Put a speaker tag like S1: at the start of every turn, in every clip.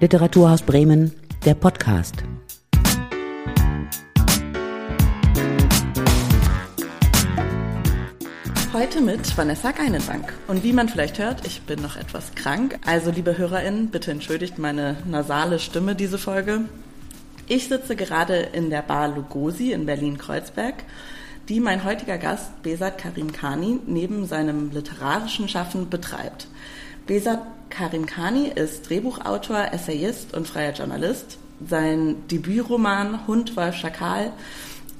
S1: Literaturhaus Bremen, der Podcast.
S2: Heute mit Vanessa Geinenbank. Und wie man vielleicht hört, ich bin noch etwas krank. Also, liebe HörerInnen, bitte entschuldigt meine nasale Stimme diese Folge. Ich sitze gerade in der Bar Lugosi in Berlin-Kreuzberg, die mein heutiger Gast Besat Karim Kani neben seinem literarischen Schaffen betreibt. Besat Karim Kani ist Drehbuchautor, Essayist und freier Journalist. Sein Debütroman Hund, Wolf, Schakal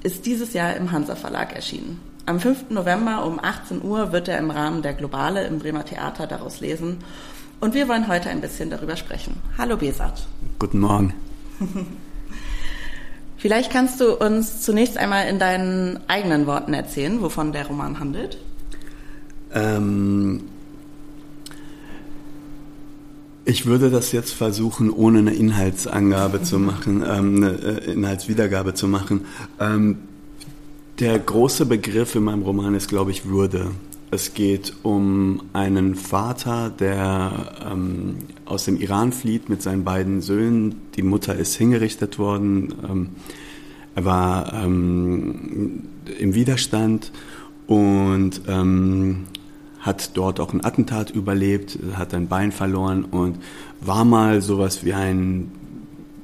S2: ist dieses Jahr im Hansa Verlag erschienen. Am 5. November um 18 Uhr wird er im Rahmen der Globale im Bremer Theater daraus lesen. Und wir wollen heute ein bisschen darüber sprechen. Hallo Besat.
S3: Guten Morgen.
S2: Vielleicht kannst du uns zunächst einmal in deinen eigenen Worten erzählen, wovon der Roman handelt.
S3: Ähm, ich würde das jetzt versuchen, ohne eine Inhaltsangabe zu machen, ähm, eine äh, Inhaltswiedergabe zu machen. Ähm, der große Begriff in meinem Roman ist, glaube ich, Würde. Es geht um einen Vater, der ähm, aus dem Iran flieht mit seinen beiden Söhnen. Die Mutter ist hingerichtet worden. Ähm, er war ähm, im Widerstand und ähm, hat dort auch ein Attentat überlebt, hat ein Bein verloren und war mal sowas wie ein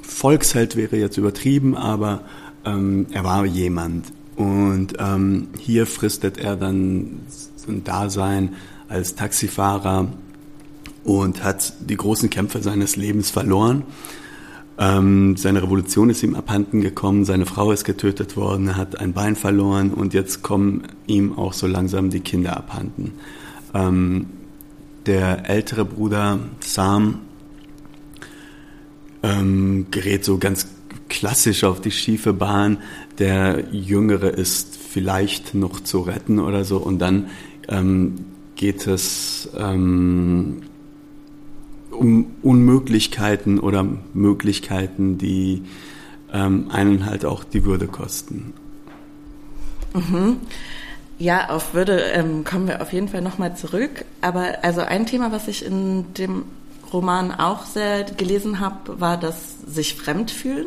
S3: Volksheld, wäre jetzt übertrieben, aber ähm, er war jemand. Und ähm, hier fristet er dann ein Dasein als Taxifahrer und hat die großen Kämpfe seines Lebens verloren. Ähm, seine Revolution ist ihm abhanden gekommen, seine Frau ist getötet worden, er hat ein Bein verloren und jetzt kommen ihm auch so langsam die Kinder abhanden. Ähm, der ältere Bruder Sam ähm, gerät so ganz klassisch auf die schiefe Bahn. Der Jüngere ist vielleicht noch zu retten oder so. Und dann ähm, geht es ähm, um Unmöglichkeiten oder Möglichkeiten, die ähm, einen halt auch die Würde kosten.
S2: Mhm. Ja, auf Würde ähm, kommen wir auf jeden Fall nochmal zurück. Aber also ein Thema, was ich in dem Roman auch sehr gelesen habe, war das sich fremd fühlen.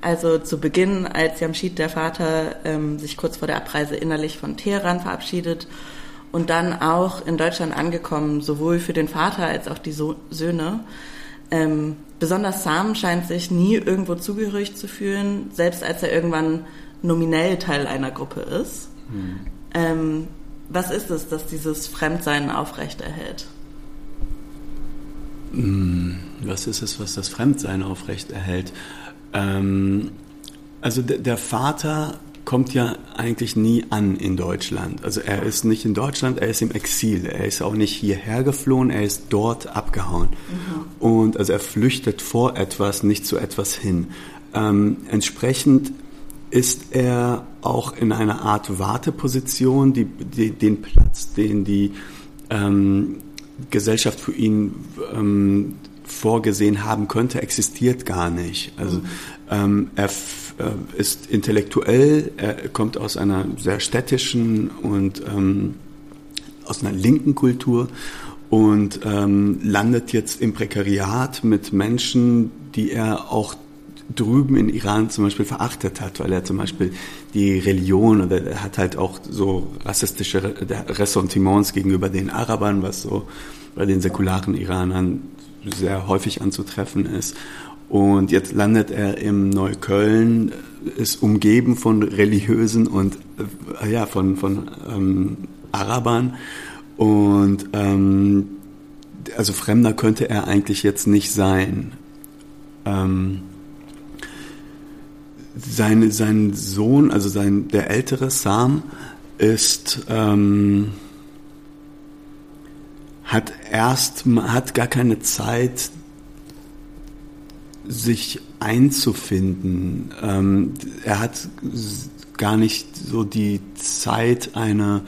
S2: Also zu Beginn, als Jamshid, der Vater, ähm, sich kurz vor der Abreise innerlich von Teheran verabschiedet und dann auch in Deutschland angekommen, sowohl für den Vater als auch die so Söhne. Ähm, besonders Sam scheint sich nie irgendwo zugehörig zu fühlen, selbst als er irgendwann nominell Teil einer Gruppe ist. Hm. Ähm, was ist es, das dieses Fremdsein aufrechterhält?
S3: Hm, was ist es, was das Fremdsein aufrechterhält? Ähm, also der Vater kommt ja eigentlich nie an in Deutschland. Also er ist nicht in Deutschland, er ist im Exil. Er ist auch nicht hierher geflohen, er ist dort abgehauen. Mhm. Und also er flüchtet vor etwas, nicht zu etwas hin. Ähm, entsprechend ist er auch in einer Art Warteposition, die, die den Platz, den die ähm, Gesellschaft für ihn ähm, vorgesehen haben könnte, existiert gar nicht. Also mhm. ähm, er äh, ist intellektuell, er kommt aus einer sehr städtischen und ähm, aus einer linken Kultur und ähm, landet jetzt im Prekariat mit Menschen, die er auch drüben in Iran zum Beispiel verachtet hat, weil er zum Beispiel die Religion oder er hat halt auch so rassistische Ressentiments gegenüber den Arabern, was so bei den säkularen Iranern sehr häufig anzutreffen ist. Und jetzt landet er im Neukölln, ist umgeben von religiösen und äh, ja von von ähm, Arabern und ähm, also Fremder könnte er eigentlich jetzt nicht sein. Ähm, sein, sein Sohn, also sein, der ältere Sam, ist, ähm, hat erst, hat gar keine Zeit, sich einzufinden. Ähm, er hat gar nicht so die Zeit, eine,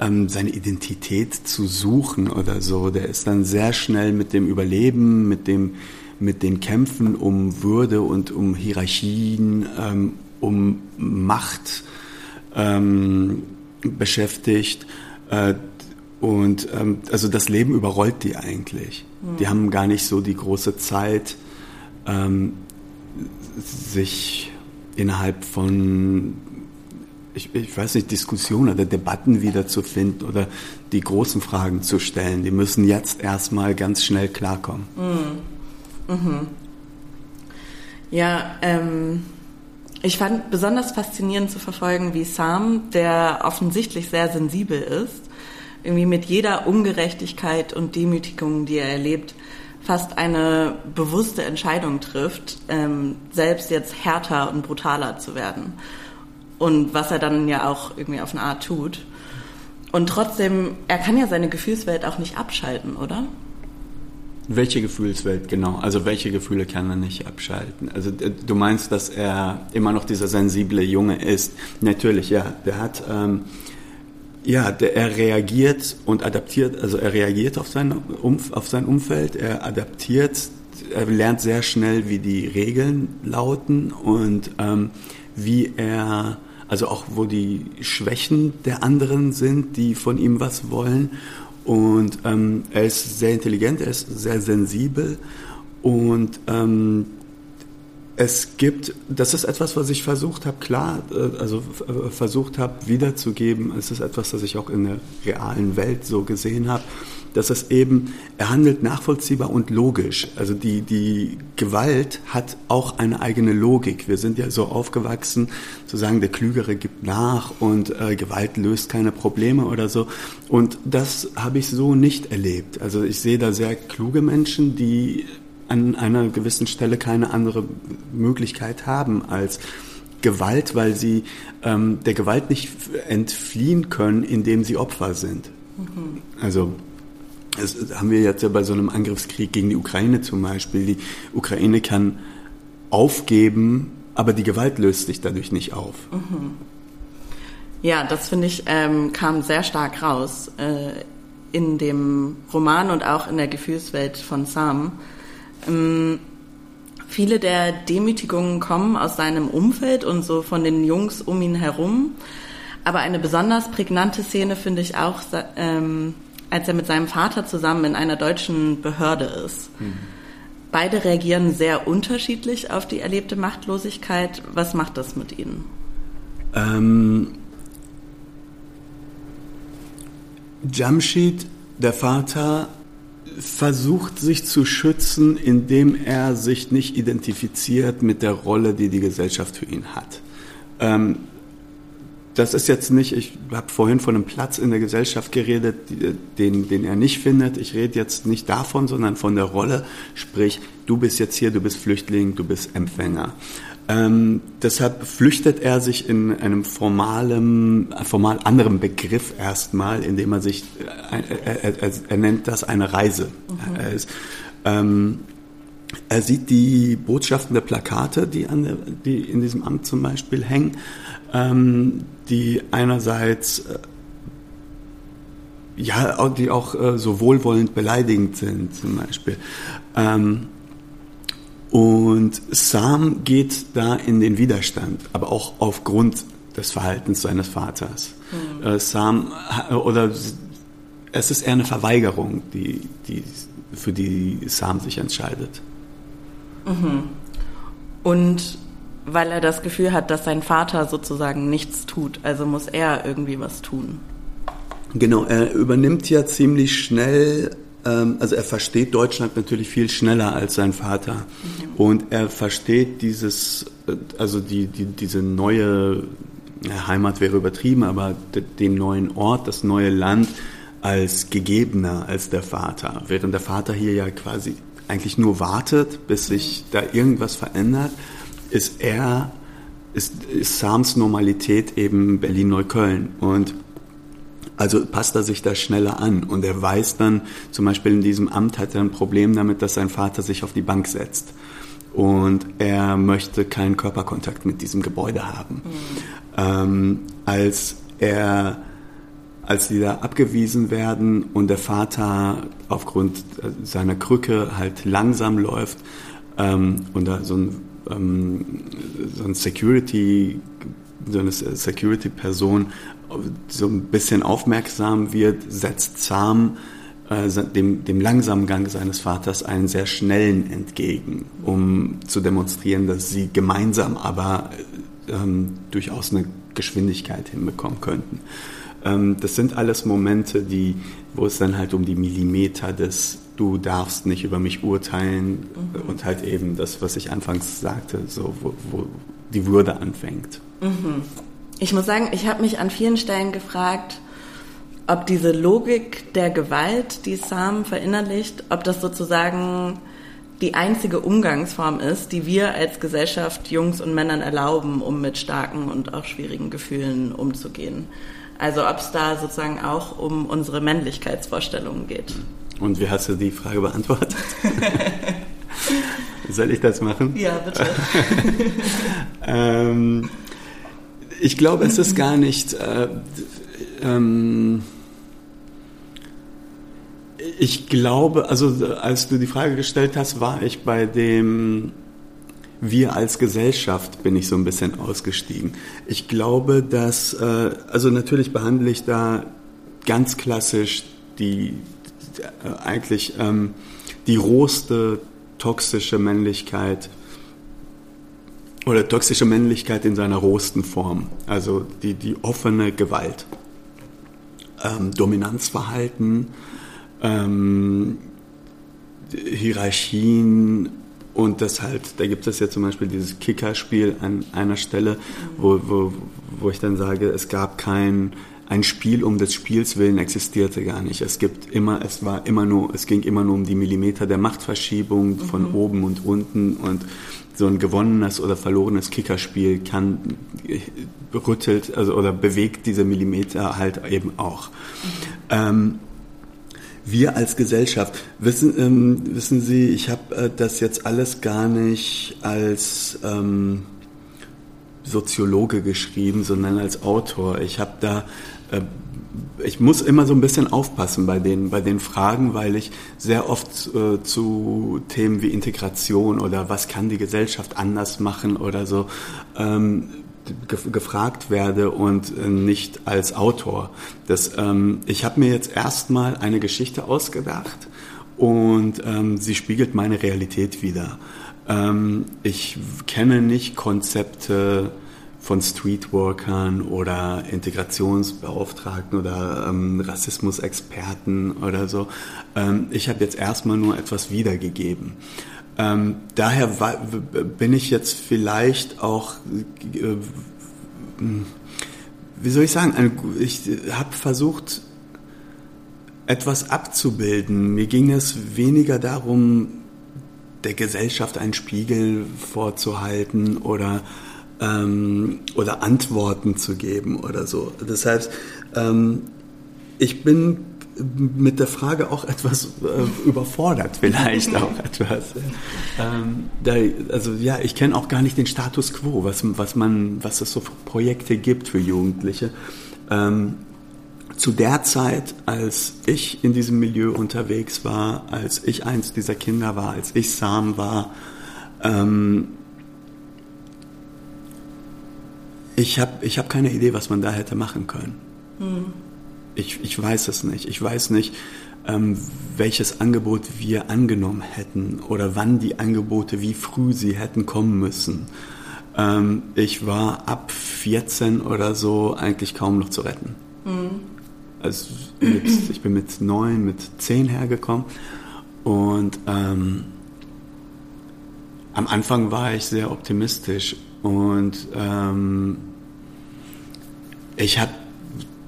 S3: ähm, seine Identität zu suchen oder so. Der ist dann sehr schnell mit dem Überleben, mit dem mit den Kämpfen um Würde und um Hierarchien, ähm, um Macht ähm, beschäftigt. Äh, und ähm, also das Leben überrollt die eigentlich. Mhm. Die haben gar nicht so die große Zeit, ähm, sich innerhalb von ich, ich, weiß nicht, Diskussionen oder Debatten wiederzufinden oder die großen Fragen zu stellen. Die müssen jetzt erstmal ganz schnell klarkommen.
S2: Mhm. Mhm. Ja, ähm, ich fand besonders faszinierend zu verfolgen, wie Sam, der offensichtlich sehr sensibel ist, irgendwie mit jeder Ungerechtigkeit und Demütigung, die er erlebt, fast eine bewusste Entscheidung trifft, ähm, selbst jetzt härter und brutaler zu werden. Und was er dann ja auch irgendwie auf eine Art tut. Und trotzdem, er kann ja seine Gefühlswelt auch nicht abschalten, oder?
S3: Welche Gefühlswelt genau? Also welche Gefühle kann er nicht abschalten? Also du meinst, dass er immer noch dieser sensible Junge ist? Natürlich, ja. Der hat, ähm, ja, der, er reagiert und adaptiert. Also er reagiert auf sein, Umf auf sein Umfeld. Er adaptiert. Er lernt sehr schnell, wie die Regeln lauten und ähm, wie er also auch wo die Schwächen der anderen sind, die von ihm was wollen und ähm, er ist sehr intelligent, er ist sehr sensibel und ähm, es gibt, das ist etwas, was ich versucht habe, klar, äh, also äh, versucht habe wiederzugeben. Es ist etwas, das ich auch in der realen Welt so gesehen habe dass es eben, er handelt nachvollziehbar und logisch. Also die, die Gewalt hat auch eine eigene Logik. Wir sind ja so aufgewachsen, zu sagen, der Klügere gibt nach und äh, Gewalt löst keine Probleme oder so. Und das habe ich so nicht erlebt. Also ich sehe da sehr kluge Menschen, die an einer gewissen Stelle keine andere Möglichkeit haben als Gewalt, weil sie ähm, der Gewalt nicht entfliehen können, indem sie Opfer sind. Mhm. Also das haben wir jetzt ja bei so einem Angriffskrieg gegen die Ukraine zum Beispiel. Die Ukraine kann aufgeben, aber die Gewalt löst sich dadurch nicht auf. Mhm.
S2: Ja, das finde ich ähm, kam sehr stark raus äh, in dem Roman und auch in der Gefühlswelt von Sam. Ähm, viele der Demütigungen kommen aus seinem Umfeld und so von den Jungs um ihn herum. Aber eine besonders prägnante Szene finde ich auch, ähm, als er mit seinem Vater zusammen in einer deutschen Behörde ist. Mhm. Beide reagieren sehr unterschiedlich auf die erlebte Machtlosigkeit. Was macht das mit ihnen? Ähm,
S3: Jamshid, der Vater, versucht sich zu schützen, indem er sich nicht identifiziert mit der Rolle, die die Gesellschaft für ihn hat. Ähm, das ist jetzt nicht, ich habe vorhin von einem Platz in der Gesellschaft geredet, den, den er nicht findet. Ich rede jetzt nicht davon, sondern von der Rolle. Sprich, du bist jetzt hier, du bist Flüchtling, du bist Empfänger. Ähm, deshalb flüchtet er sich in einem formalen, formal anderen Begriff erstmal, indem er sich, äh, er, er, er nennt das eine Reise. Mhm. Er, ist, ähm, er sieht die Botschaften der Plakate, die, an der, die in diesem Amt zum Beispiel hängen ähm, die einerseits äh, ja, die auch äh, so wohlwollend beleidigend sind, zum Beispiel. Ähm, und Sam geht da in den Widerstand, aber auch aufgrund des Verhaltens seines Vaters. Mhm. Sam, oder es ist eher eine Verweigerung, die, die, für die Sam sich entscheidet.
S2: Mhm. Und weil er das Gefühl hat, dass sein Vater sozusagen nichts tut. Also muss er irgendwie was tun.
S3: Genau, er übernimmt ja ziemlich schnell, ähm, also er versteht Deutschland natürlich viel schneller als sein Vater. Mhm. Und er versteht dieses, äh, also die, die, diese neue Heimat wäre übertrieben, aber den neuen Ort, das neue Land als gegebener als der Vater. Während der Vater hier ja quasi eigentlich nur wartet, bis sich da irgendwas verändert ist er, ist, ist Sams Normalität eben Berlin-Neukölln. Und also passt er sich da schneller an. Und er weiß dann, zum Beispiel in diesem Amt hat er ein Problem damit, dass sein Vater sich auf die Bank setzt. Und er möchte keinen Körperkontakt mit diesem Gebäude haben. Mhm. Ähm, als er als die da abgewiesen werden und der Vater aufgrund seiner Krücke halt langsam läuft ähm, und da so ein ähm, so ein Security, so eine Security-Person so ein bisschen aufmerksam wird, setzt Sam äh, dem, dem langsamen Gang seines Vaters einen sehr schnellen entgegen, um zu demonstrieren, dass sie gemeinsam aber ähm, durchaus eine Geschwindigkeit hinbekommen könnten. Ähm, das sind alles Momente, die, wo es dann halt um die Millimeter des du darfst nicht über mich urteilen mhm. und halt eben das, was ich anfangs sagte, so wo, wo die Würde anfängt.
S2: Mhm. Ich muss sagen, ich habe mich an vielen Stellen gefragt, ob diese Logik der Gewalt, die Sam verinnerlicht, ob das sozusagen die einzige Umgangsform ist, die wir als Gesellschaft Jungs und Männern erlauben, um mit starken und auch schwierigen Gefühlen umzugehen. Also ob es da sozusagen auch um unsere Männlichkeitsvorstellungen geht.
S3: Und wie hast du die Frage beantwortet? Soll ich das machen?
S2: Ja, bitte.
S3: ähm, ich glaube, es ist gar nicht. Äh, ähm, ich glaube, also als du die Frage gestellt hast, war ich bei dem wir als Gesellschaft bin ich so ein bisschen ausgestiegen. Ich glaube, dass, äh, also natürlich behandle ich da ganz klassisch die, eigentlich ähm, die rohste toxische Männlichkeit oder toxische Männlichkeit in seiner rohsten Form, also die, die offene Gewalt, ähm, Dominanzverhalten, ähm, Hierarchien und das halt, da gibt es ja zum Beispiel dieses Kickerspiel an einer Stelle, wo, wo, wo ich dann sage, es gab kein ein Spiel um des Spiels willen existierte gar nicht. Es gibt immer, es war immer nur, es ging immer nur um die Millimeter der Machtverschiebung von mhm. oben und unten und so ein gewonnenes oder verlorenes Kickerspiel kann rüttelt also oder bewegt diese Millimeter halt eben auch. Mhm. Ähm, wir als Gesellschaft, wissen, ähm, wissen Sie, ich habe äh, das jetzt alles gar nicht als ähm, Soziologe geschrieben, sondern als Autor. Ich habe da äh, ich muss immer so ein bisschen aufpassen bei den, bei den Fragen, weil ich sehr oft äh, zu Themen wie Integration oder was kann die Gesellschaft anders machen oder so ähm, gefragt werde und äh, nicht als Autor. Das, ähm, ich habe mir jetzt erstmal eine Geschichte ausgedacht und ähm, sie spiegelt meine Realität wider. Ähm, ich kenne nicht Konzepte von Streetworkern oder Integrationsbeauftragten oder ähm, Rassismusexperten oder so. Ähm, ich habe jetzt erstmal nur etwas wiedergegeben. Ähm, daher bin ich jetzt vielleicht auch, äh, wie soll ich sagen, ich habe versucht, etwas abzubilden. Mir ging es weniger darum, der Gesellschaft einen Spiegel vorzuhalten oder, ähm, oder Antworten zu geben oder so. Das heißt, ähm, ich bin mit der Frage auch etwas äh, überfordert, vielleicht auch etwas. Ähm, da, also ja, ich kenne auch gar nicht den Status quo, was, was, man, was es so für Projekte gibt für Jugendliche. Ähm, zu der Zeit, als ich in diesem Milieu unterwegs war, als ich eins dieser Kinder war, als ich Sam war, ähm, ich habe ich hab keine Idee, was man da hätte machen können. Hm. Ich, ich weiß es nicht. Ich weiß nicht, ähm, welches Angebot wir angenommen hätten oder wann die Angebote, wie früh sie hätten kommen müssen. Ähm, ich war ab 14 oder so eigentlich kaum noch zu retten. Mhm. Also mit, ich bin mit 9, mit 10 hergekommen und ähm, am Anfang war ich sehr optimistisch und ähm, ich habe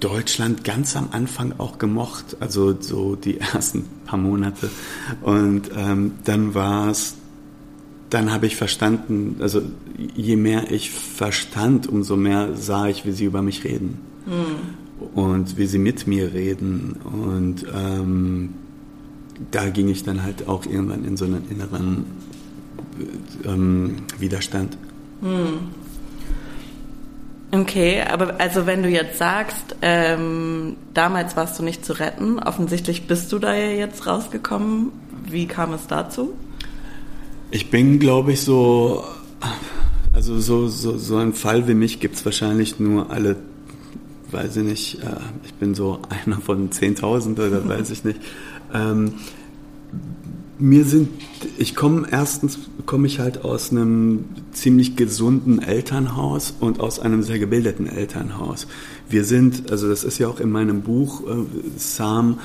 S3: Deutschland ganz am Anfang auch gemocht, also so die ersten paar Monate. Und ähm, dann war es, dann habe ich verstanden, also je mehr ich verstand, umso mehr sah ich, wie sie über mich reden. Mhm. Und wie sie mit mir reden. Und ähm, da ging ich dann halt auch irgendwann in so einen inneren ähm, Widerstand. Mhm.
S2: Okay, aber also wenn du jetzt sagst, ähm, damals warst du nicht zu retten, offensichtlich bist du da ja jetzt rausgekommen. Wie kam es dazu?
S3: Ich bin, glaube ich, so, also so, so, so ein Fall wie mich gibt es wahrscheinlich nur alle weiß ich nicht, äh, ich bin so einer von 10.000 oder weiß ich nicht. Ähm, mir sind, ich komme erstens, komme ich halt aus einem ziemlich gesunden Elternhaus und aus einem sehr gebildeten Elternhaus. Wir sind, also das ist ja auch in meinem Buch, äh, Sam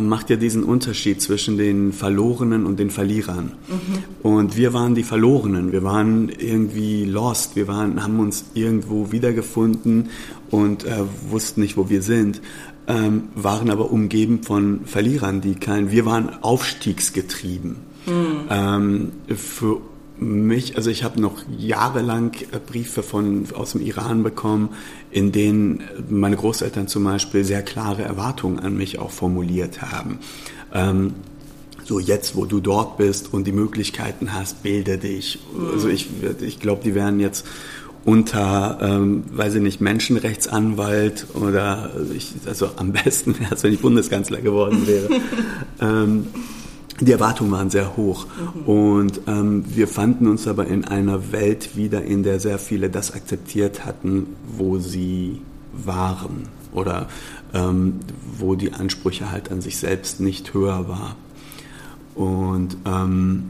S3: macht ja diesen Unterschied zwischen den Verlorenen und den Verlierern. Mhm. Und wir waren die Verlorenen, wir waren irgendwie lost, wir waren, haben uns irgendwo wiedergefunden und äh, wussten nicht, wo wir sind ähm, waren aber umgeben von Verlierern, die kein, wir waren aufstiegsgetrieben. Mhm. Ähm, für mich, also ich habe noch jahrelang äh, Briefe von, aus dem Iran bekommen, in denen meine Großeltern zum Beispiel sehr klare Erwartungen an mich auch formuliert haben. Ähm, so jetzt, wo du dort bist und die Möglichkeiten hast, bilde dich. Also ich, ich glaube, die werden jetzt unter, ähm, weiß ich nicht, Menschenrechtsanwalt oder ich, also am besten wäre es, wenn ich Bundeskanzler geworden wäre. ähm, die Erwartungen waren sehr hoch mhm. und ähm, wir fanden uns aber in einer Welt wieder, in der sehr viele das akzeptiert hatten, wo sie waren oder ähm, wo die Ansprüche halt an sich selbst nicht höher war. Und ähm,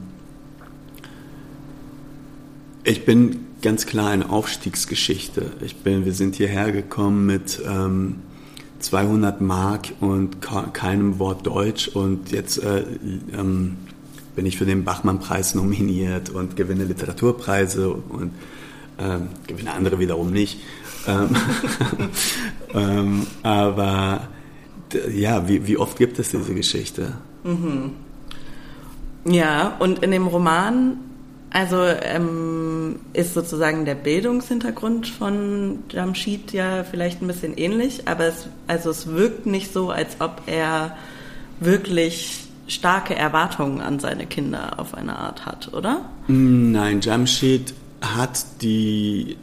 S3: ich bin ganz klar eine Aufstiegsgeschichte. Ich bin, wir sind hierher gekommen mit ähm, 200 Mark und keinem Wort Deutsch und jetzt äh, ähm, bin ich für den Bachmann-Preis nominiert und gewinne Literaturpreise und ähm, gewinne andere wiederum nicht. Ähm, ähm, aber ja, wie, wie oft gibt es diese Geschichte?
S2: Mhm. Ja, und in dem Roman also ähm, ist sozusagen der Bildungshintergrund von Jamshid ja vielleicht ein bisschen ähnlich, aber es, also es wirkt nicht so, als ob er wirklich starke Erwartungen an seine Kinder auf eine Art hat, oder?
S3: Nein, Jamshid hat die,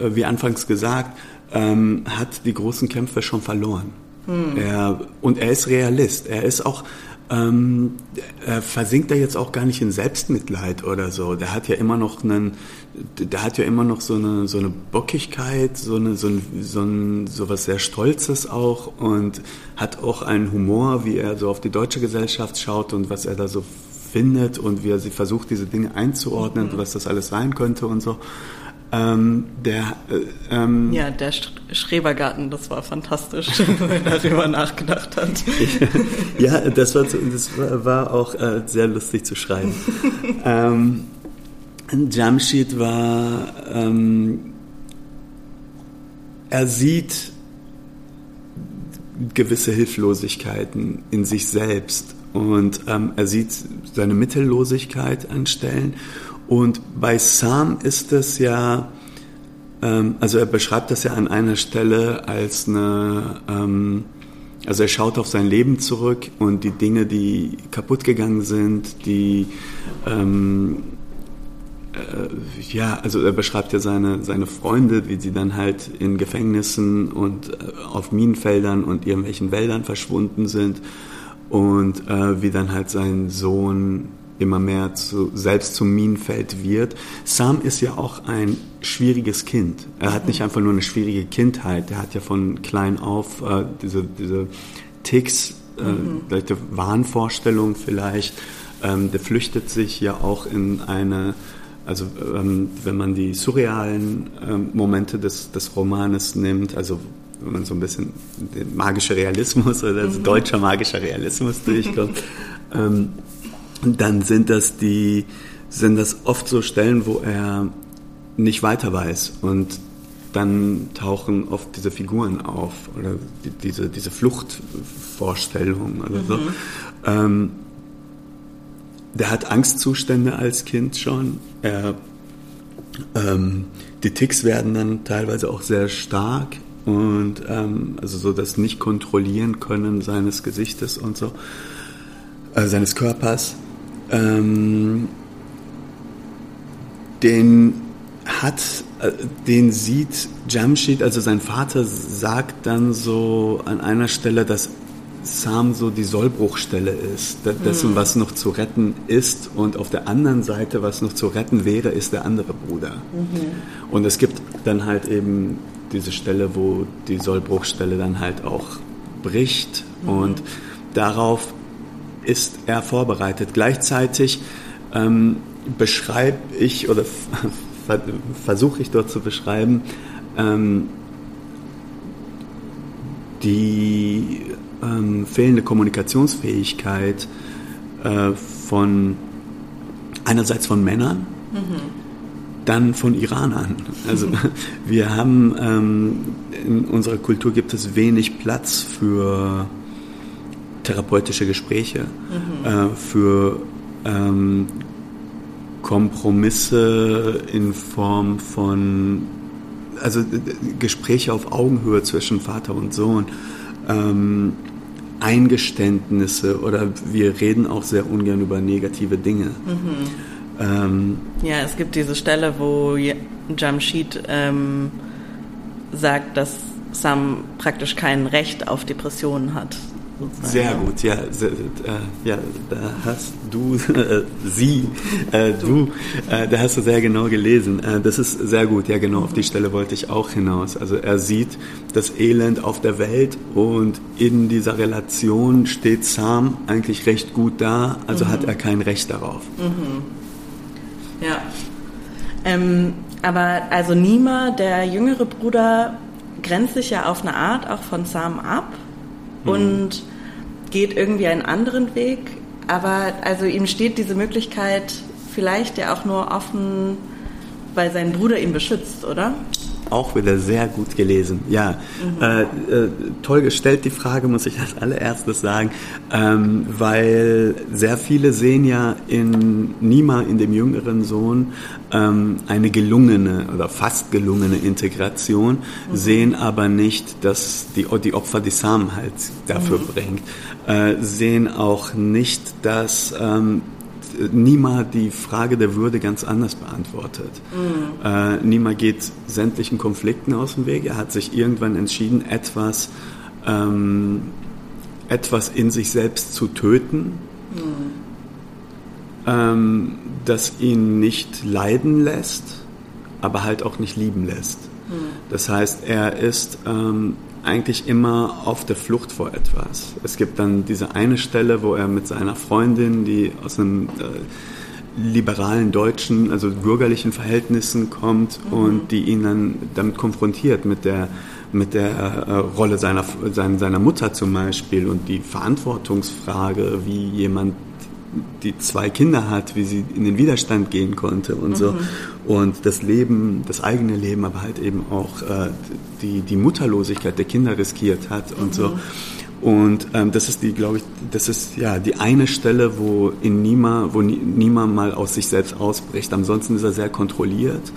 S3: äh, wie anfangs gesagt, ähm, hat die großen Kämpfe schon verloren. Hm. Er, und er ist Realist. Er ist auch ähm, äh, versinkt er jetzt auch gar nicht in Selbstmitleid oder so. Der hat ja immer noch einen, der hat ja immer noch so eine, so eine Bockigkeit, so eine, so ein, so ein, so was sehr Stolzes auch und hat auch einen Humor, wie er so auf die deutsche Gesellschaft schaut und was er da so findet und wie er sie versucht, diese Dinge einzuordnen, mhm. was das alles sein könnte und so. Ähm, der,
S2: äh, ähm, ja, der Schrebergarten, das war fantastisch, wenn er darüber nachgedacht hat.
S3: ja, das war, das war auch äh, sehr lustig zu schreiben. ähm, Jamshid war, ähm, er sieht gewisse Hilflosigkeiten in sich selbst und ähm, er sieht seine Mittellosigkeit an Stellen und bei Sam ist es ja, ähm, also er beschreibt das ja an einer Stelle als eine, ähm, also er schaut auf sein Leben zurück und die Dinge, die kaputt gegangen sind, die, ähm, äh, ja, also er beschreibt ja seine, seine Freunde, wie sie dann halt in Gefängnissen und äh, auf Minenfeldern und irgendwelchen Wäldern verschwunden sind und äh, wie dann halt sein Sohn immer mehr zu, selbst zum Minenfeld wird. Sam ist ja auch ein schwieriges Kind. Er hat nicht einfach nur eine schwierige Kindheit, er hat ja von klein auf äh, diese, diese Ticks, äh, mhm. Wahnvorstellungen vielleicht. Ähm, der flüchtet sich ja auch in eine, also ähm, wenn man die surrealen ähm, Momente des, des Romanes nimmt, also wenn man so ein bisschen den magischen Realismus oder mhm. deutscher magischer Realismus durchkommt, ähm, dann sind das die, sind das oft so Stellen, wo er nicht weiter weiß und dann tauchen oft diese Figuren auf oder die, diese, diese Fluchtvorstellungen oder mhm. so. Ähm, der hat Angstzustände als Kind schon. Er, ähm, die Ticks werden dann teilweise auch sehr stark und ähm, also so das nicht kontrollieren können seines Gesichtes und so, äh, seines Körpers ähm, den hat, äh, den sieht Jamshid, also sein Vater sagt dann so an einer Stelle, dass Sam so die Sollbruchstelle ist, dessen, mhm. was noch zu retten ist und auf der anderen Seite, was noch zu retten wäre, ist der andere Bruder. Mhm. Und es gibt dann halt eben diese Stelle, wo die Sollbruchstelle dann halt auch bricht mhm. und darauf ist er vorbereitet. Gleichzeitig ähm, beschreibe ich oder versuche ich dort zu beschreiben, ähm, die ähm, fehlende Kommunikationsfähigkeit äh, von einerseits von Männern, mhm. dann von Iranern. Also wir haben ähm, in unserer Kultur gibt es wenig Platz für therapeutische Gespräche, mhm. äh, für ähm, Kompromisse in Form von, also Gespräche auf Augenhöhe zwischen Vater und Sohn, ähm, Eingeständnisse oder wir reden auch sehr ungern über negative Dinge. Mhm.
S2: Ähm, ja, es gibt diese Stelle, wo Jamshid ähm, sagt, dass Sam praktisch kein Recht auf Depressionen hat.
S3: Sehr gut, ja, äh, ja, da hast du, äh, sie, äh, du, äh, da hast du sehr genau gelesen. Äh, das ist sehr gut, ja genau, auf die Stelle wollte ich auch hinaus. Also er sieht das Elend auf der Welt und in dieser Relation steht Sam eigentlich recht gut da, also mhm. hat er kein Recht darauf. Mhm.
S2: Ja. Ähm, aber also Nima, der jüngere Bruder, grenzt sich ja auf eine Art auch von Sam ab. Mhm. Und geht irgendwie einen anderen Weg, aber also ihm steht diese Möglichkeit vielleicht ja auch nur offen, weil sein Bruder ihn beschützt, oder?
S3: Auch wieder sehr gut gelesen. Ja, mhm. äh, äh, toll gestellt die Frage, muss ich als allererstes sagen, ähm, weil sehr viele sehen ja in Nima, in dem jüngeren Sohn, ähm, eine gelungene oder fast gelungene Integration, mhm. sehen aber nicht, dass die, die Opfer die Samen halt dafür mhm. bringt, äh, sehen auch nicht, dass ähm, Nima die Frage der Würde ganz anders beantwortet. Mhm. Äh, Nima geht sämtlichen Konflikten aus dem Weg. Er hat sich irgendwann entschieden, etwas, ähm, etwas in sich selbst zu töten, mhm. ähm, das ihn nicht leiden lässt, aber halt auch nicht lieben lässt. Mhm. Das heißt, er ist ähm, eigentlich immer auf der Flucht vor etwas. Es gibt dann diese eine Stelle, wo er mit seiner Freundin, die aus einem äh, liberalen deutschen, also bürgerlichen Verhältnissen kommt mhm. und die ihn dann damit konfrontiert mit der mit der äh, Rolle seiner, seiner, seiner Mutter zum Beispiel und die Verantwortungsfrage, wie jemand die zwei Kinder hat, wie sie in den Widerstand gehen konnte und mhm. so. Und das Leben, das eigene Leben, aber halt eben auch äh, die, die Mutterlosigkeit der Kinder riskiert hat und mhm. so. Und ähm, das ist die, glaube ich, das ist ja die eine Stelle, wo in Nima, wo Nima mal aus sich selbst ausbricht. Ansonsten ist er sehr kontrolliert.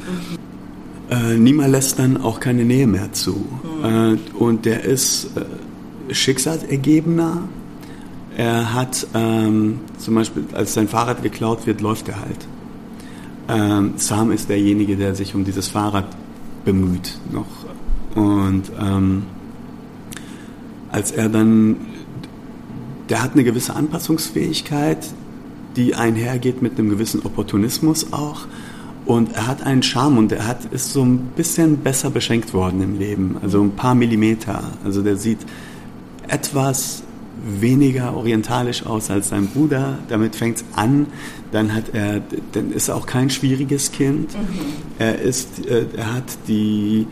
S3: Mhm. Äh, Nima lässt dann auch keine Nähe mehr zu. Mhm. Äh, und der ist äh, schicksalsergebener er hat ähm, zum Beispiel, als sein Fahrrad geklaut wird, läuft er halt. Ähm, Sam ist derjenige, der sich um dieses Fahrrad bemüht noch. Und ähm, als er dann, der hat eine gewisse Anpassungsfähigkeit, die einhergeht mit einem gewissen Opportunismus auch. Und er hat einen Charme und er hat, ist so ein bisschen besser beschenkt worden im Leben. Also ein paar Millimeter. Also der sieht etwas weniger orientalisch aus als sein Bruder. Damit fängt es an. Dann hat er, dann ist er auch kein schwieriges Kind. Mhm. Er ist, äh, er hat die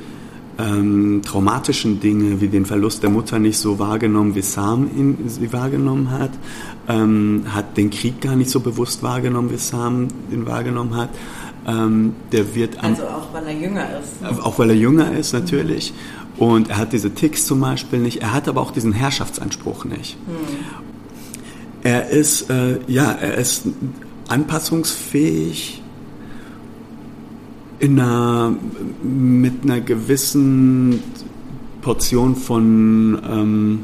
S3: ähm, traumatischen Dinge wie den Verlust der Mutter nicht so wahrgenommen, wie Sam ihn, sie wahrgenommen hat. Ähm, hat den Krieg gar nicht so bewusst wahrgenommen, wie Sam ihn wahrgenommen hat. Ähm, der wird
S2: also auch weil er jünger ist.
S3: Ne? Auch weil er jünger ist natürlich. Mhm. Und er hat diese Ticks zum Beispiel nicht. Er hat aber auch diesen Herrschaftsanspruch nicht. Hm. Er ist, äh, ja, er ist anpassungsfähig in einer, mit einer gewissen Portion von ähm,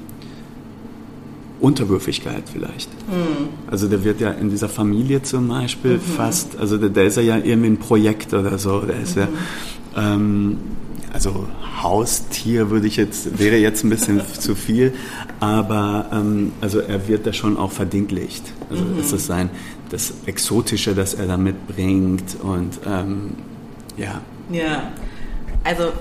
S3: Unterwürfigkeit vielleicht. Mhm. Also der wird ja in dieser Familie zum Beispiel mhm. fast, also der, der, ist ja irgendwie ein Projekt oder so, der ist mhm. ja, ähm, also Haustier würde ich jetzt, wäre jetzt ein bisschen zu viel, aber ähm, also er wird da schon auch verdinglicht. Also mhm. das ist sein, das Exotische, das er da mitbringt und ähm, ja.
S2: Ja, also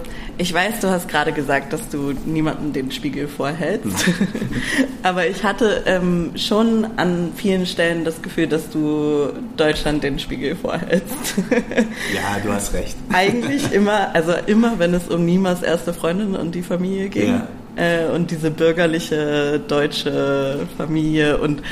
S2: Ich weiß, du hast gerade gesagt, dass du niemandem den Spiegel vorhältst. Aber ich hatte ähm, schon an vielen Stellen das Gefühl, dass du Deutschland den Spiegel vorhältst.
S3: ja, du hast recht.
S2: Eigentlich immer, also immer, wenn es um Nimas erste Freundin und die Familie ging. Ja. Äh, und diese bürgerliche deutsche Familie und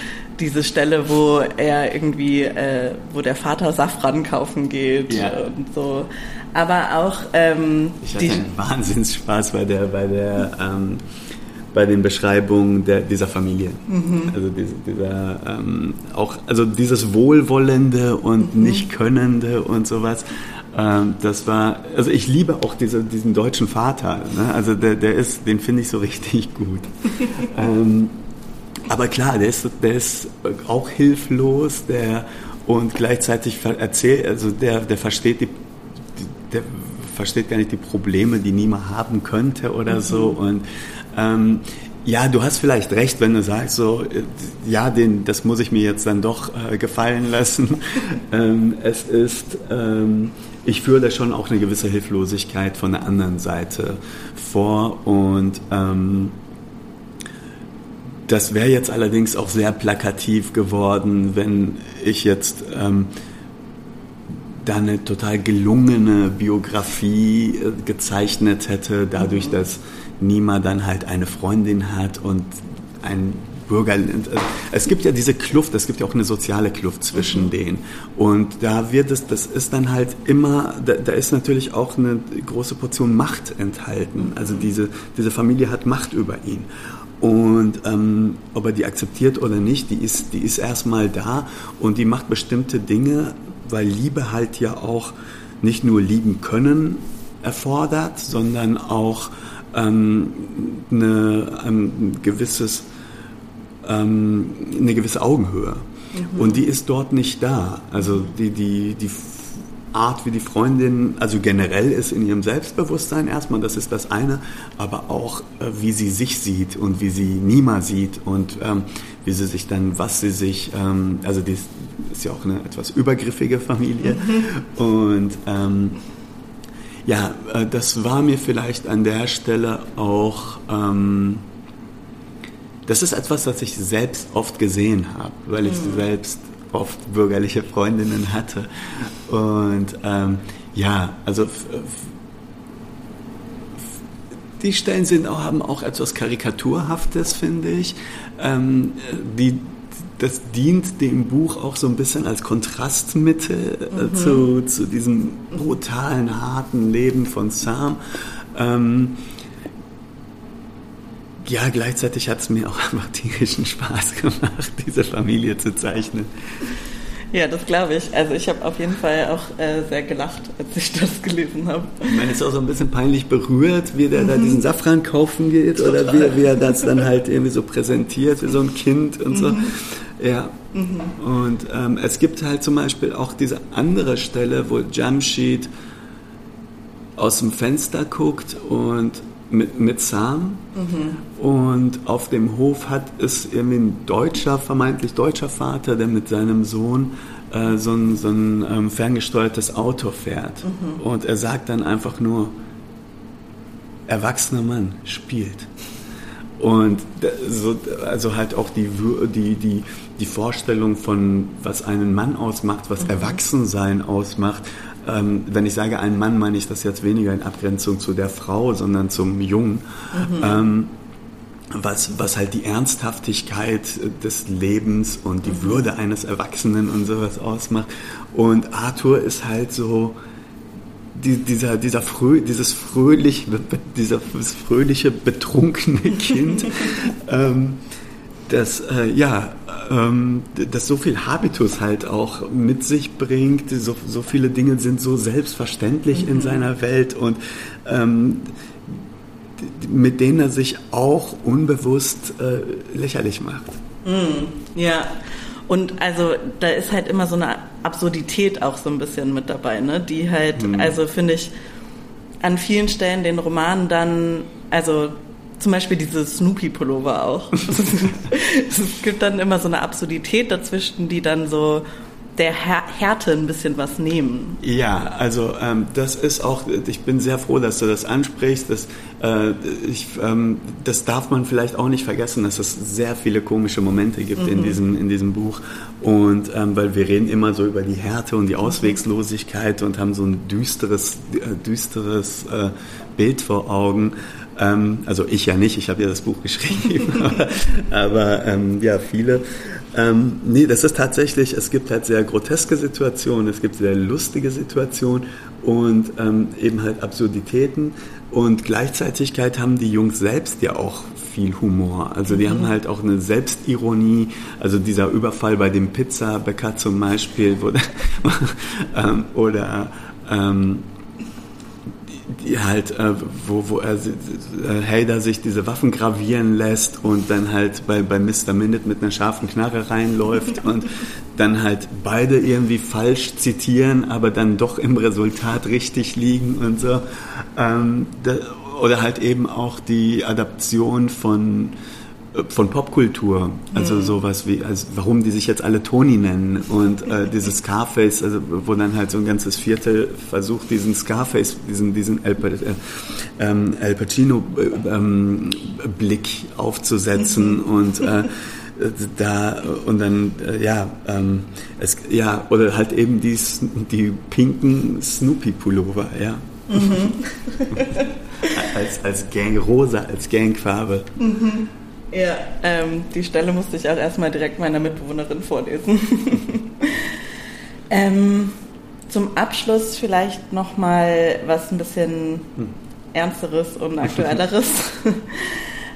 S2: diese Stelle, wo er irgendwie, äh, wo der Vater Safran kaufen geht ja. und so. Aber auch ähm,
S3: ich hatte einen Wahnsinnsspaß bei der, bei der, ähm, bei den Beschreibungen der, dieser Familie. Mhm. Also diese, dieser ähm, auch, also dieses Wohlwollende und mhm. nicht Könnende und sowas. Ähm, das war, also ich liebe auch diese, diesen deutschen Vater. Ne? Also der, der ist, den finde ich so richtig gut. ähm, aber klar, der ist, der ist auch hilflos, der und gleichzeitig erzählt, also der, der versteht die, der versteht gar nicht die Probleme, die niemand haben könnte oder mhm. so. Und ähm, ja, du hast vielleicht recht, wenn du sagst so, äh, ja, den, das muss ich mir jetzt dann doch äh, gefallen lassen. ähm, es ist, ähm, ich führe da schon auch eine gewisse Hilflosigkeit von der anderen Seite vor und ähm, das wäre jetzt allerdings auch sehr plakativ geworden, wenn ich jetzt ähm, da eine total gelungene Biografie äh, gezeichnet hätte, dadurch, dass Nima dann halt eine Freundin hat und ein Bürger. Äh, es gibt ja diese Kluft, es gibt ja auch eine soziale Kluft zwischen mhm. denen. Und da wird es, das ist dann halt immer, da, da, ist natürlich auch eine große Portion Macht enthalten. Also diese, diese Familie hat Macht über ihn. Und ähm, ob er die akzeptiert oder nicht, die ist, die ist erstmal da und die macht bestimmte Dinge, weil Liebe halt ja auch nicht nur lieben können erfordert, sondern auch ähm, eine, ein gewisses, ähm, eine gewisse Augenhöhe. Mhm. Und die ist dort nicht da. Also die, die, die Art, wie die Freundin, also generell ist in ihrem Selbstbewusstsein erstmal, das ist das eine, aber auch äh, wie sie sich sieht und wie sie Nima sieht und ähm, wie sie sich dann, was sie sich, ähm, also die ist, ist, ja auch eine etwas übergriffige Familie mhm. und ähm, ja, äh, das war mir vielleicht an der Stelle auch ähm, das ist etwas, das ich selbst oft gesehen habe, weil ich mhm. selbst oft bürgerliche Freundinnen hatte. Und ähm, ja, also die Stellen sind auch, haben auch etwas Karikaturhaftes, finde ich. Ähm, die, das dient dem Buch auch so ein bisschen als Kontrastmittel äh, mhm. zu, zu diesem brutalen, harten Leben von Sam. Ähm, ja, gleichzeitig hat es mir auch einfach tierischen Spaß gemacht, diese Familie zu zeichnen.
S2: Ja, das glaube ich. Also ich habe auf jeden Fall auch äh, sehr gelacht, als ich das gelesen habe.
S3: Ich meine, es ist auch so ein bisschen peinlich berührt, wie der mhm. da diesen Safran kaufen geht Total. oder wie, wie, er das dann halt irgendwie so präsentiert, wie so ein Kind und mhm. so. Ja. Mhm. Und ähm, es gibt halt zum Beispiel auch diese andere Stelle, wo Jamshid aus dem Fenster guckt und mit, mit Sam. Mhm. Und auf dem Hof hat es irgendwie ein deutscher, vermeintlich deutscher Vater, der mit seinem Sohn äh, so ein, so ein ähm, ferngesteuertes Auto fährt. Mhm. Und er sagt dann einfach nur, erwachsener Mann spielt. Und so, also halt auch die, die, die, die Vorstellung von, was einen Mann ausmacht, was mhm. Erwachsensein ausmacht, ähm, wenn ich sage ein Mann, meine ich das jetzt weniger in Abgrenzung zu der Frau, sondern zum Jungen. Mhm. Ähm, was, was halt die Ernsthaftigkeit des Lebens und die mhm. Würde eines Erwachsenen und sowas ausmacht. Und Arthur ist halt so, die, dieser, dieser frö, dieses fröhlich, dieser, fröhliche, betrunkene Kind, ähm, das, äh, ja, ähm, das so viel Habitus halt auch mit sich bringt. So, so viele Dinge sind so selbstverständlich mhm. in seiner Welt und ähm, mit denen er sich auch unbewusst äh, lächerlich macht.
S2: Mm, ja. Und also da ist halt immer so eine Absurdität auch so ein bisschen mit dabei, ne? Die halt, mm. also finde ich, an vielen Stellen den Roman dann, also zum Beispiel dieses Snoopy-Pullover auch. es gibt dann immer so eine Absurdität dazwischen, die dann so der Härte ein bisschen was nehmen.
S3: Ja, also ähm, das ist auch, ich bin sehr froh, dass du das ansprichst. Das, äh, ich, ähm, das darf man vielleicht auch nicht vergessen, dass es sehr viele komische Momente gibt mhm. in, diesem, in diesem Buch. Und ähm, weil wir reden immer so über die Härte und die Auswegslosigkeit und haben so ein düsteres, äh, düsteres äh, Bild vor Augen. Ähm, also ich ja nicht, ich habe ja das Buch geschrieben, aber, aber ähm, ja, viele. Ähm, nee, das ist tatsächlich, es gibt halt sehr groteske Situationen, es gibt sehr lustige Situationen und ähm, eben halt Absurditäten. Und Gleichzeitigkeit haben die Jungs selbst ja auch viel Humor. Also die mhm. haben halt auch eine Selbstironie. Also dieser Überfall bei dem Pizzabäcker zum Beispiel, wo, ähm, oder ähm, die halt, äh, wo, wo er äh, Hader sich diese Waffen gravieren lässt und dann halt bei, bei Mr. Minute mit einer scharfen Knarre reinläuft und dann halt beide irgendwie falsch zitieren, aber dann doch im Resultat richtig liegen und so. Ähm, da, oder halt eben auch die Adaption von von Popkultur, also mhm. sowas wie, also warum die sich jetzt alle Tony nennen und äh, dieses Scarface, also wo dann halt so ein ganzes Viertel versucht, diesen Scarface, diesen, diesen El, äh, ähm, El Pacino äh, ähm, Blick aufzusetzen mhm. und äh, da und dann äh, ja ähm, es ja oder halt eben die die pinken Snoopy Pullover ja mhm. als als Gang rosa als Gangfarbe
S2: mhm. Ja, ähm, die Stelle musste ich auch erstmal direkt meiner Mitbewohnerin vorlesen. ähm, zum Abschluss vielleicht nochmal was ein bisschen hm. Ernsteres und Aktuelleres.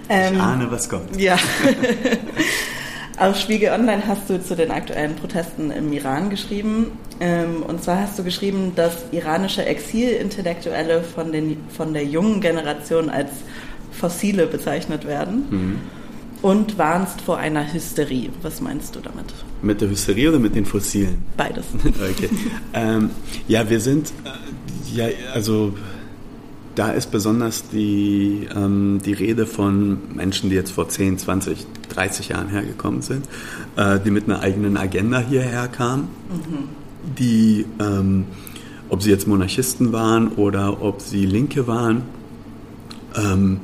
S3: ähm, ich ahne, was kommt.
S2: Ja. Auf Spiegel Online hast du zu den aktuellen Protesten im Iran geschrieben. Ähm, und zwar hast du geschrieben, dass iranische Exilintellektuelle von, den, von der jungen Generation als Fossile bezeichnet werden. Mhm und warnst vor einer Hysterie. Was meinst du damit?
S3: Mit der Hysterie oder mit den Fossilen?
S2: Beides.
S3: okay. ähm, ja, wir sind, äh, ja, also da ist besonders die, ähm, die Rede von Menschen, die jetzt vor 10, 20, 30 Jahren hergekommen sind, äh, die mit einer eigenen Agenda hierher kamen, mhm. die, ähm, ob sie jetzt Monarchisten waren oder ob sie Linke waren, ähm,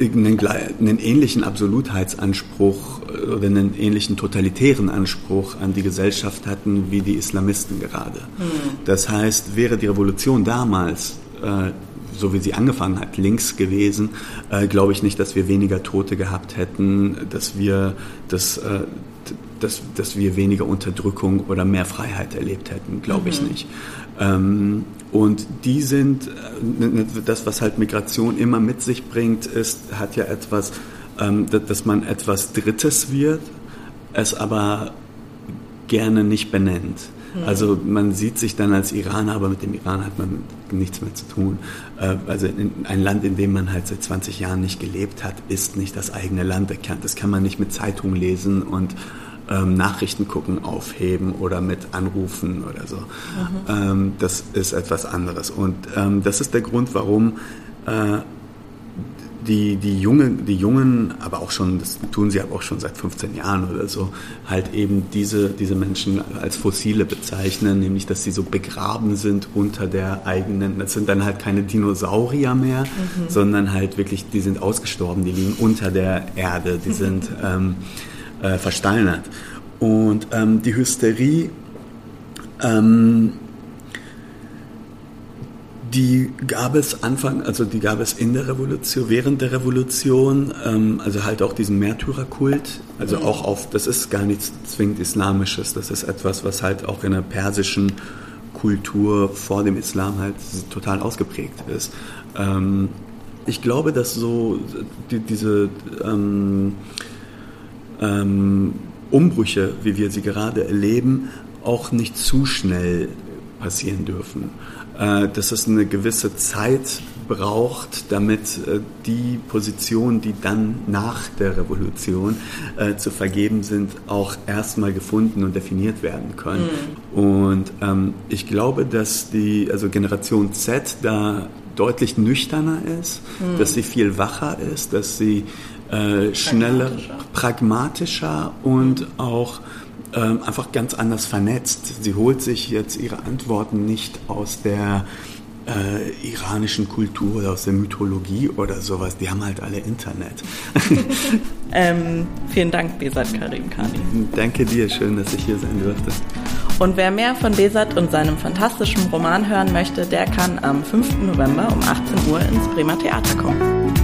S3: einen, einen ähnlichen Absolutheitsanspruch äh, oder einen ähnlichen totalitären Anspruch an die Gesellschaft hatten wie die Islamisten gerade. Mhm. Das heißt, wäre die Revolution damals äh, so wie sie angefangen hat, links gewesen, äh, glaube ich nicht, dass wir weniger Tote gehabt hätten, dass wir, dass, äh, dass, dass wir weniger Unterdrückung oder mehr Freiheit erlebt hätten, glaube mhm. ich nicht. Ähm, und die sind, äh, das, was halt Migration immer mit sich bringt, ist, hat ja etwas, ähm, dass man etwas Drittes wird, es aber gerne nicht benennt. Mhm. Also man sieht sich dann als Iraner, aber mit dem Iran hat man nichts mehr zu tun. Äh, also ein Land, in dem man halt seit 20 Jahren nicht gelebt hat, ist nicht das eigene Land erkannt. Das kann man nicht mit Zeitung lesen und ähm, Nachrichten gucken aufheben oder mit Anrufen oder so. Mhm. Ähm, das ist etwas anderes. Und ähm, das ist der Grund, warum äh, die, die, Junge, die Jungen, aber auch schon, das tun sie aber auch schon seit 15 Jahren oder so, halt eben diese, diese Menschen als Fossile bezeichnen, nämlich dass sie so begraben sind unter der eigenen, das sind dann halt keine Dinosaurier mehr, mhm. sondern halt wirklich, die sind ausgestorben, die liegen unter der Erde, die sind ähm, äh, versteinert. Und ähm, die Hysterie, ähm, die gab es Anfang, also die gab es in der Revolution, während der Revolution, ähm, also halt auch diesen Märtyrerkult, also mhm. auch auf, das ist gar nichts zwingend Islamisches, das ist etwas, was halt auch in der persischen Kultur vor dem Islam halt total ausgeprägt ist. Ähm, ich glaube, dass so die, diese ähm, Umbrüche, wie wir sie gerade erleben, auch nicht zu schnell passieren dürfen. Äh, dass es eine gewisse Zeit braucht, damit äh, die Positionen, die dann nach der Revolution äh, zu vergeben sind, auch erstmal gefunden und definiert werden können. Mhm. Und ähm, ich glaube, dass die also Generation Z da deutlich nüchterner ist, mhm. dass sie viel wacher ist, dass sie äh, schneller, pragmatischer, pragmatischer und auch ähm, einfach ganz anders vernetzt. Sie holt sich jetzt ihre Antworten nicht aus der äh, iranischen Kultur oder aus der Mythologie oder sowas. Die haben halt alle Internet.
S2: ähm, vielen Dank, Besat Karim Kani.
S3: Danke dir, schön, dass ich hier sein durfte.
S2: Und wer mehr von Besat und seinem fantastischen Roman hören möchte, der kann am 5. November um 18 Uhr ins Bremer Theater kommen.